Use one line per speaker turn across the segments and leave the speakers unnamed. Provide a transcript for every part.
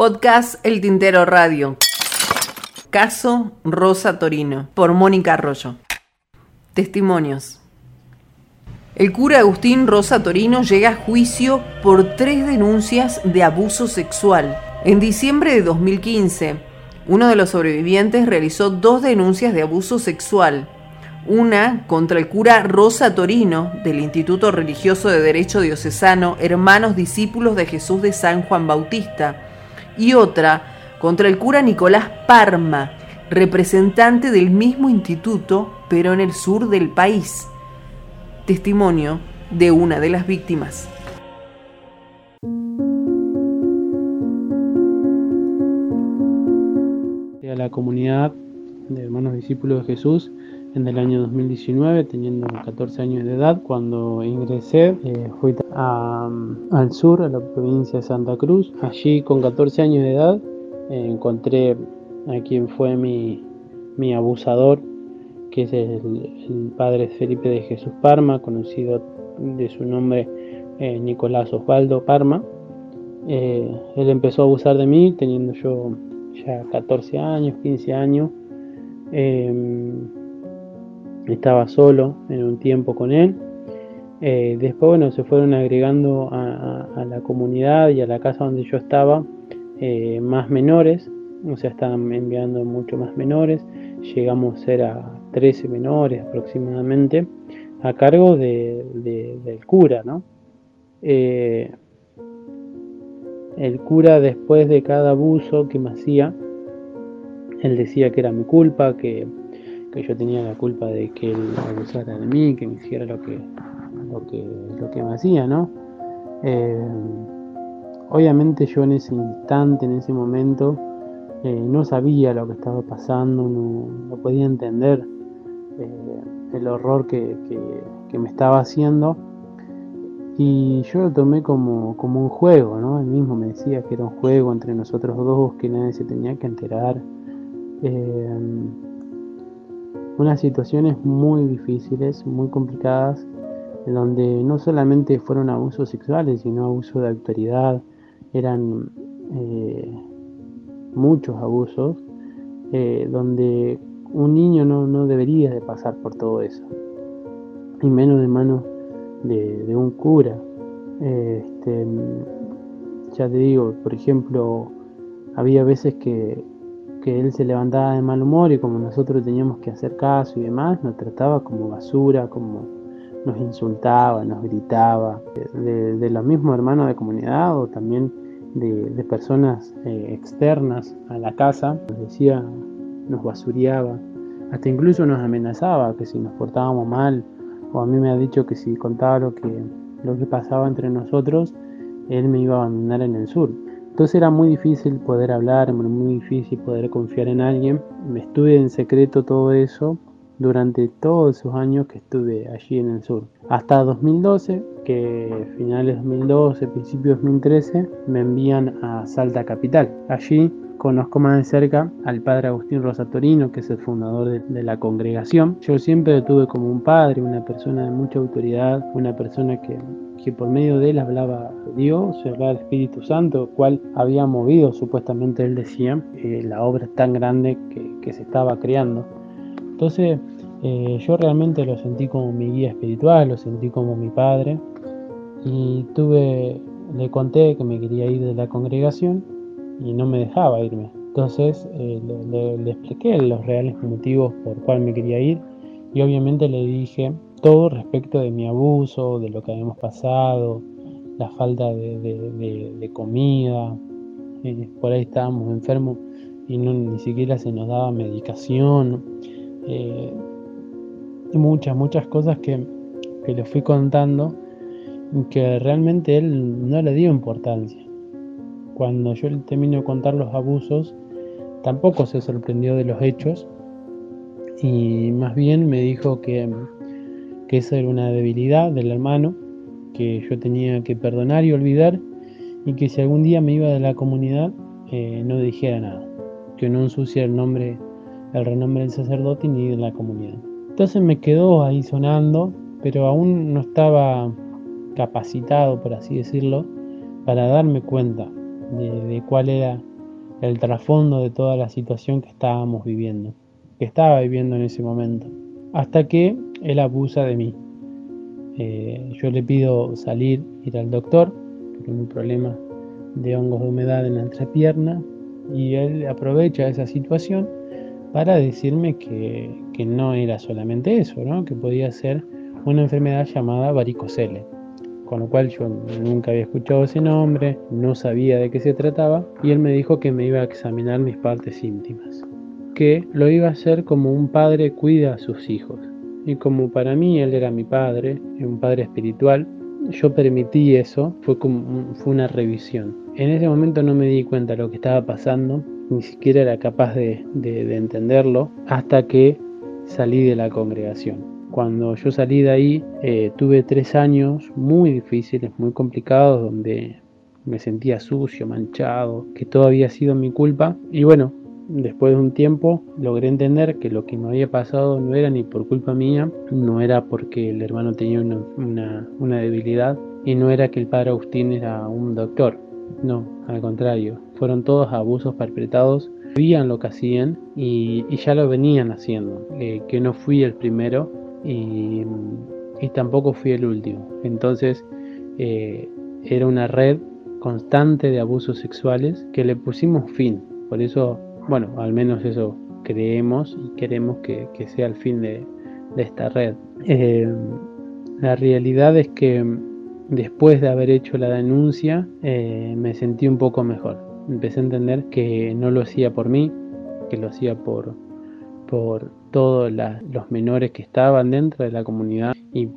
Podcast El Tintero Radio. Caso Rosa Torino, por Mónica Arroyo. Testimonios. El cura Agustín Rosa Torino llega a juicio por tres denuncias de abuso sexual. En diciembre de 2015, uno de los sobrevivientes realizó dos denuncias de abuso sexual. Una contra el cura Rosa Torino del Instituto Religioso de Derecho Diocesano Hermanos Discípulos de Jesús de San Juan Bautista y otra contra el cura Nicolás Parma, representante del mismo instituto, pero en el sur del país. Testimonio de una de las víctimas.
A la comunidad de hermanos discípulos de Jesús en el año 2019, teniendo 14 años de edad. Cuando ingresé, eh, fui al sur, a la provincia de Santa Cruz. Allí, con 14 años de edad, eh, encontré a quien fue mi, mi abusador, que es el, padre Felipe de Jesús Parma, conocido de su nombre eh, Nicolás Osvaldo Parma. él empezó a abusar de mí teniendo yo ya 14 años, 15 años. Em, estaba solo en un tiempo con él. Eh, después, bueno, se fueron agregando a, la comunidad y a la casa donde yo estaba eh, más menores, o sea, estaban enviando mucho más menores. Llegamos a ser a 13 menores aproximadamente, a cargo del cura, ¿no? Eh, el cura, después de cada abuso que me hacía, él decía que era mi culpa, que que yo tenía la culpa de que él abusara de mí, que me hiciera lo que, lo que, lo que me hacía, ¿no? Eh, obviamente yo en ese instante, en ese momento, eh, no sabía lo que estaba pasando, no, podía entender eh, el horror que, me estaba haciendo. Y yo lo tomé como, como un juego, ¿no? Él mismo me decía que era un juego entre nosotros dos, que nadie se tenía que enterar unas situaciones muy difíciles, muy complicadas, en donde no solamente fueron abusos sexuales, sino abuso de autoridad, eran eh, muchos abusos, eh, donde un niño no, debería de pasar por todo eso, y menos de manos de, un cura. Este, ya te digo, por ejemplo, había veces que que él se levantaba de mal humor y como nosotros teníamos que hacer caso y demás, nos trataba como basura, como nos insultaba, nos gritaba, de, los mismos hermanos de comunidad o también de, personas eh, externas a la casa, nos decía, nos basureaba, hasta incluso nos amenazaba que si nos portábamos mal, o a mí me ha dicho que si contaba lo que, lo que pasaba entre nosotros, él me iba a abandonar en el sur. Entonces era muy difícil poder hablar, muy difícil poder confiar en alguien. Me estuve en secreto todo eso durante todos esos años que estuve allí en el sur. Hasta 2012, que finales 2012, principios 2013, me envían a Salta Capital. Allí conozco más de cerca al padre Agustín Rosatorino, que es el fundador de, la congregación. Yo siempre lo tuve como un padre, una persona de mucha autoridad, una persona que, que por medio de él hablaba Dios, hablaba del Espíritu Santo, cual había movido, supuestamente él decía, eh, la obra tan grande que, que, se estaba creando. Entonces, eh, yo realmente lo sentí como mi guía espiritual, lo sentí como mi padre, y tuve, le conté que me quería ir de la congregación y no me dejaba irme. Entonces eh, le, expliqué los reales motivos por cuál me quería ir y obviamente le dije todo respecto de mi abuso, de lo que habíamos pasado, la falta de, comida, eh, por ahí estábamos enfermos y no, ni siquiera se nos daba medicación, eh, muchas, muchas cosas que, que le fui contando que realmente él no le dio importancia cuando yo le termino de contar los abusos, tampoco se sorprendió de los hechos y más bien me dijo que, que esa era una debilidad del hermano, que yo tenía que perdonar y olvidar y que si algún día me iba de la comunidad eh, no dijera nada, que no ensucia el nombre, el renombre del sacerdote ni de la comunidad. Entonces me quedó ahí sonando, pero aún no estaba capacitado, por así decirlo, para darme cuenta de, cuál era el trasfondo de toda la situación que estábamos viviendo, que estaba viviendo en ese momento, hasta que él abusa de mí. Eh, yo le pido salir, ir al doctor, por un problema de hongos de humedad en la entrepierna, y él aprovecha esa situación para decirme que, que no era solamente eso, ¿no? que podía ser una enfermedad llamada varicocele con lo cual yo nunca había escuchado ese nombre, no sabía de qué se trataba, y él me dijo que me iba a examinar mis partes íntimas, que lo iba a hacer como un padre cuida a sus hijos. Y como para mí él era mi padre, un padre espiritual, yo permití eso, fue como fue una revisión. En ese momento no me di cuenta de lo que estaba pasando, ni siquiera era capaz de, de entenderlo, hasta que salí de la congregación. Cuando yo salí de ahí, eh, tuve tres años muy difíciles, muy complicados, donde me sentía sucio, manchado, que todo había sido mi culpa. Y bueno, después de un tiempo logré entender que lo que me había pasado no era ni por culpa mía, no era porque el hermano tenía una, debilidad y no era que el padre Agustín era un doctor. No, al contrario, fueron todos abusos perpetrados, sabían lo que hacían y, ya lo venían haciendo, eh, que no fui el primero y, tampoco fui el último. Entonces eh, era una red constante de abusos sexuales que le pusimos fin. Por eso, bueno, al menos eso creemos y queremos que, sea el fin de, esta red. Eh, la realidad es que después de haber hecho la denuncia eh, me sentí un poco mejor. Empecé a entender que no lo hacía por mí, que lo hacía por todos los menores que estaban dentro de la comunidad y,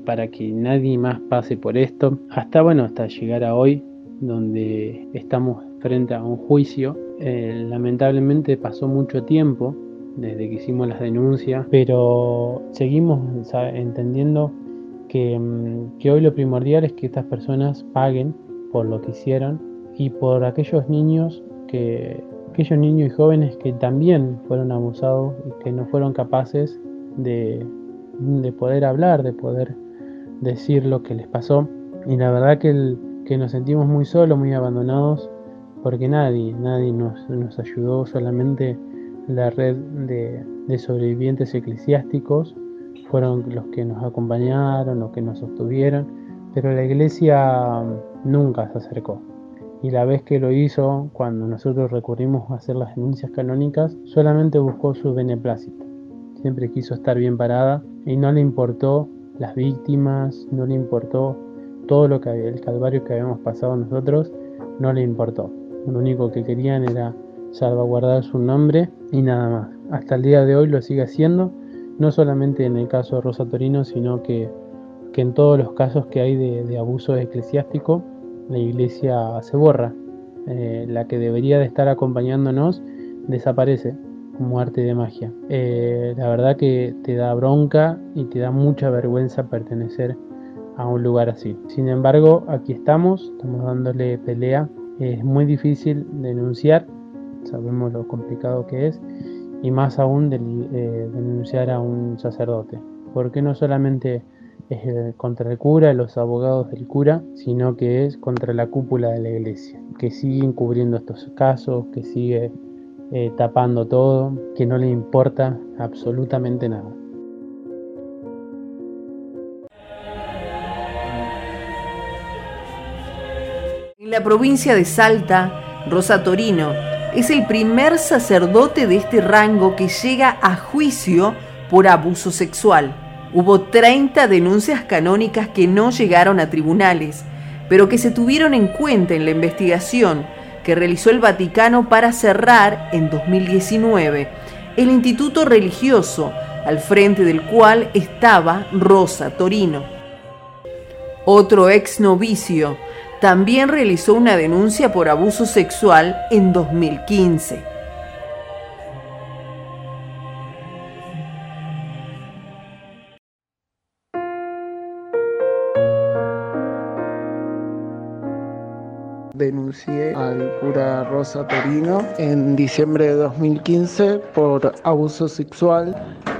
para que nadie más pase por esto, hasta bueno, hasta llegar a hoy, donde estamos frente a un juicio. Eh, lamentablemente pasó mucho tiempo desde que hicimos las denuncias, pero seguimos entendiendo mm, que hoy lo primordial es que estas personas paguen por lo que hicieron y por aquellos niños que aquellos niños y jóvenes que también fueron abusados y que no fueron capaces de, poder hablar, de poder decir lo que les pasó. Y la verdad que, nos sentimos muy solos, muy abandonados, porque nadie, nadie nos, nos ayudó, solamente la red de, de, sobrevivientes eclesiásticos fueron los que nos acompañaron, los que nos sostuvieron, pero la iglesia nunca se acercó y la vez que lo hizo, cuando nosotros recurrimos a hacer las denuncias canónicas, solamente buscó su beneplácito. Siempre quiso estar bien parada y no le importó las víctimas, no le importó todo lo que el calvario que habíamos pasado nosotros, no le importó. Lo único que querían era salvaguardar su nombre y nada más. Hasta el día de hoy lo sigue haciendo, no solamente en el caso de Rosa Torino, sino que, en todos los casos que hay de, de abuso eclesiástico la iglesia se borra. Eh, la que debería de estar acompañándonos desaparece como arte de magia. Eh, la verdad que te da bronca y te da mucha vergüenza pertenecer a un lugar así. Sin embargo, aquí estamos, estamos dándole pelea. Es muy difícil denunciar, sabemos lo complicado que es, y más aún eh, denunciar a un sacerdote. Porque no solamente es contra el cura, los abogados del cura, sino que es contra la cúpula de la iglesia, que sigue encubriendo estos casos, que sigue eh, tapando todo, que no le importa absolutamente nada.
En la provincia de Salta, Rosa Torino es el primer sacerdote de este rango que llega a juicio por abuso sexual. Hubo 30 denuncias canónicas que no llegaron a tribunales, pero que se tuvieron en cuenta en la investigación que realizó el Vaticano para cerrar en 2019 el instituto religioso al frente del cual estaba Rosa Torino. Otro ex novicio también realizó una denuncia por abuso sexual en 2015.
Denuncié al cura Rosa Torino en diciembre de 2015 por abuso sexual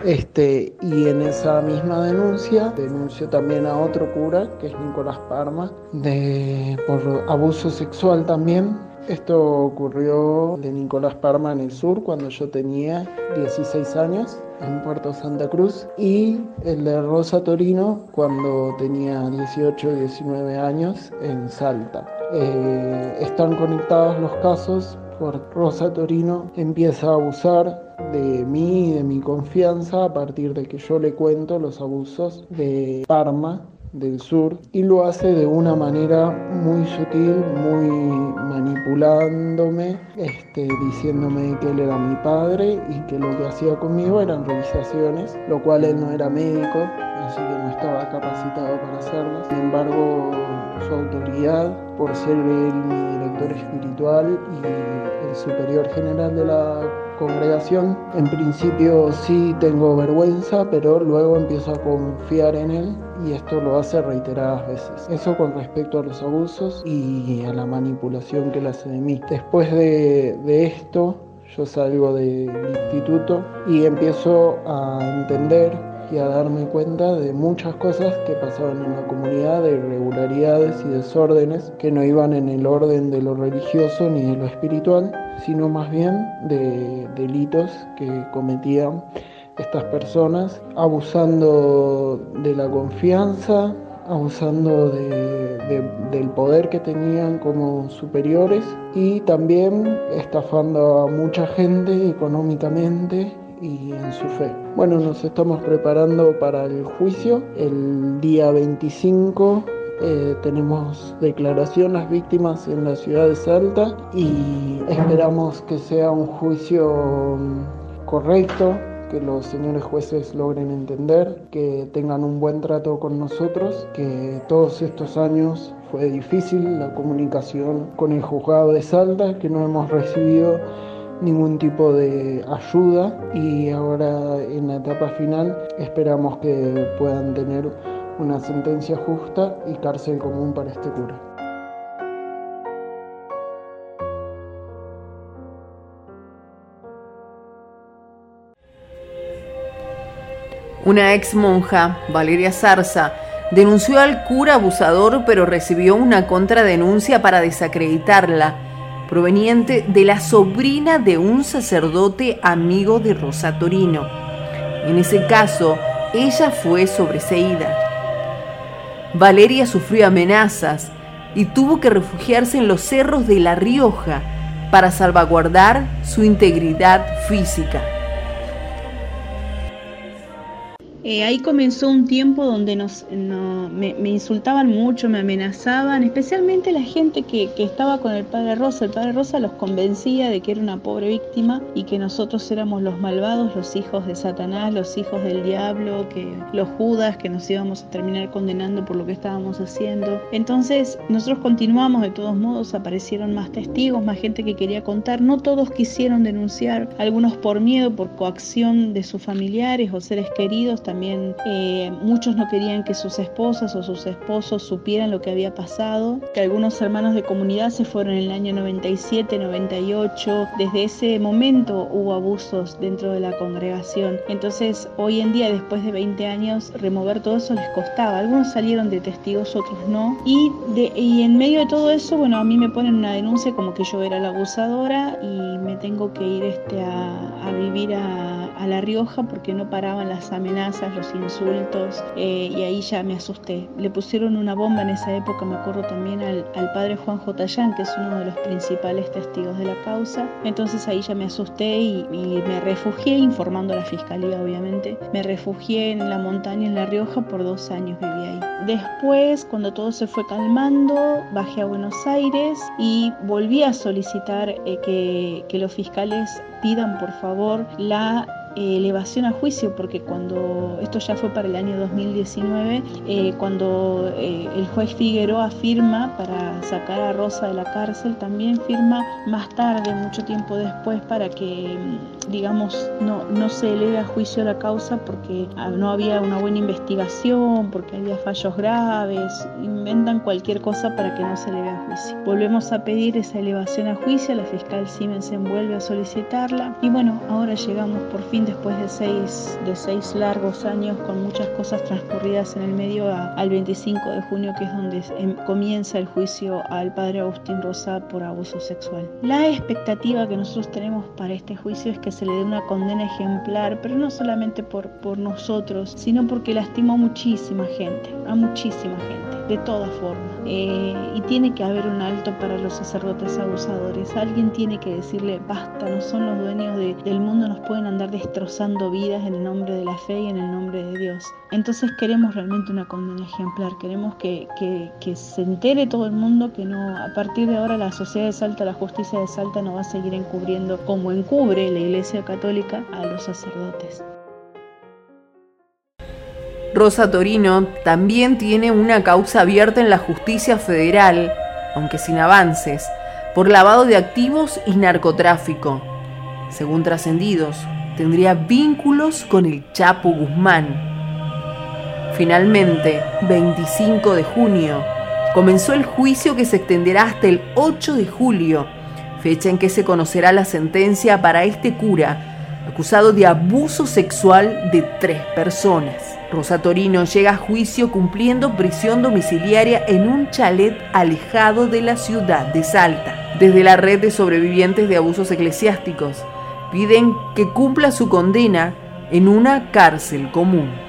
este, y en esa misma denuncia denunció también a otro cura que es Nicolás Parma de, por abuso sexual también. Esto ocurrió de Nicolás Parma en el sur cuando yo tenía 16 años en Puerto Santa Cruz y el de Rosa Torino cuando tenía 18 19 años en Salta. Eh, están conectados los casos por Rosa Torino empieza a abusar de mí y de mi confianza a partir de que yo le cuento los abusos de Parma del sur y lo hace de una manera muy sutil, muy manipulándome, este, diciéndome que él era mi padre y que lo que hacía conmigo eran revisaciones, lo cual él no era médico, así que no estaba capacitado para hacerlo. Sin embargo, su autoridad, por ser él mi director espiritual y el superior general de la congregación, en principio sí tengo vergüenza, pero luego empiezo a confiar en él y esto lo hace reiteradas veces. Eso con respecto a los abusos y a la manipulación que él hace de mí. Después de, de esto, yo salgo del instituto y empiezo a entender y a darme cuenta de muchas cosas que pasaban en la comunidad, de irregularidades y desórdenes que no iban en el orden de lo religioso ni de lo espiritual, sino más bien de delitos que cometían estas personas, abusando de la confianza, abusando del poder que tenían como superiores y también estafando a mucha gente económicamente y en su fe. Bueno, nos estamos preparando para el juicio. El día 25 eh, tenemos declaración las víctimas en la ciudad de Salta y esperamos que sea un juicio correcto, que los señores jueces logren entender, que tengan un buen trato con nosotros, que todos estos años fue difícil la comunicación con el juzgado de Salta, que no hemos recibido ningún tipo de ayuda y ahora en la etapa final esperamos que puedan tener una sentencia justa y cárcel común para este cura.
Una ex monja, Valeria Zarza, denunció al cura abusador pero recibió una contradenuncia para desacreditarla proveniente de la sobrina de un sacerdote amigo de Rosa Torino. En ese caso, ella fue sobreseída. Valeria sufrió amenazas y tuvo que refugiarse en los cerros de La Rioja para salvaguardar su integridad física.
Eh, ahí comenzó un tiempo donde nos, me, insultaban mucho, me amenazaban, especialmente la gente que, estaba con el padre Rosa. El padre Rosa los convencía de que era una pobre víctima y que nosotros éramos los malvados, los hijos de Satanás, los hijos del diablo, que los judas, que nos íbamos a terminar condenando por lo que estábamos haciendo. Entonces nosotros continuamos, de todos modos aparecieron más testigos, más gente que quería contar. No todos quisieron denunciar, algunos por miedo, por coacción de sus familiares o seres queridos también también eh, muchos no querían que sus esposas o sus esposos supieran lo que había pasado, que algunos hermanos de comunidad se fueron en el año 97, 98, desde ese momento hubo abusos dentro de la congregación. Entonces hoy en día, después de 20 años, remover todo eso les costaba. Algunos salieron de testigos, otros no. Y, de, y en medio de todo eso, bueno, a mí me ponen una denuncia como que yo era la abusadora y me tengo que ir este, a, a vivir a a La Rioja porque no paraban las amenazas, los insultos eh, y ahí ya me asusté. Le pusieron una bomba en esa época, me acuerdo también al, padre Juan Jotayán, que es uno de los principales testigos de la causa. Entonces ahí ya me asusté y, me refugié, informando a la fiscalía obviamente, me refugié en la montaña en La Rioja por dos años viví ahí. Después, cuando todo se fue calmando, bajé a Buenos Aires y volví a solicitar eh, que los fiscales pidan por favor la elevación a juicio, porque cuando esto ya fue para el año 2019, eh, cuando eh, el juez Figueroa firma para sacar a Rosa de la cárcel, también firma más tarde, mucho tiempo después, para que, mm, digamos, no, no se eleve a juicio la causa porque ah, no había una buena investigación, porque había fallos graves, inventan cualquier cosa para que no se eleve a juicio. Volvemos a pedir esa elevación a juicio, la fiscal Siemens vuelve a solicitarla y bueno, ahora llegamos por fin después de seis, de seis largos años con muchas cosas transcurridas en el medio al 25 de junio, que es donde em, comienza el juicio al padre Agustín Rosa por abuso sexual. La expectativa que nosotros tenemos para este juicio es que se le dé una condena ejemplar, pero no solamente por, por nosotros, sino porque lastimó a muchísima gente, a muchísima gente, de todas formas. Eh, y tiene que haber un alto para los sacerdotes abusadores. Alguien tiene que decirle, basta, no son los dueños del mundo, nos pueden andar destrozando vidas en el nombre de la fe y en el nombre de Dios. Entonces queremos realmente una condena ejemplar, queremos que, se entere todo el mundo que no, a partir de ahora la sociedad de Salta, la justicia de Salta no va a seguir encubriendo como encubre la Iglesia Católica a los sacerdotes.
Rosa Torino también tiene una causa abierta en la justicia federal, aunque sin avances, por lavado de activos y narcotráfico. Según trascendidos, tendría vínculos con el Chapo Guzmán. Finalmente, 25 de junio, comenzó el juicio que se extenderá hasta el 8 de julio, fecha en que se conocerá la sentencia para este cura, acusado de abuso sexual de tres personas. Rosa Torino llega a juicio cumpliendo prisión domiciliaria en un chalet alejado de la ciudad de Salta. Desde la red de sobrevivientes de abusos eclesiásticos piden que cumpla su condena en una cárcel común.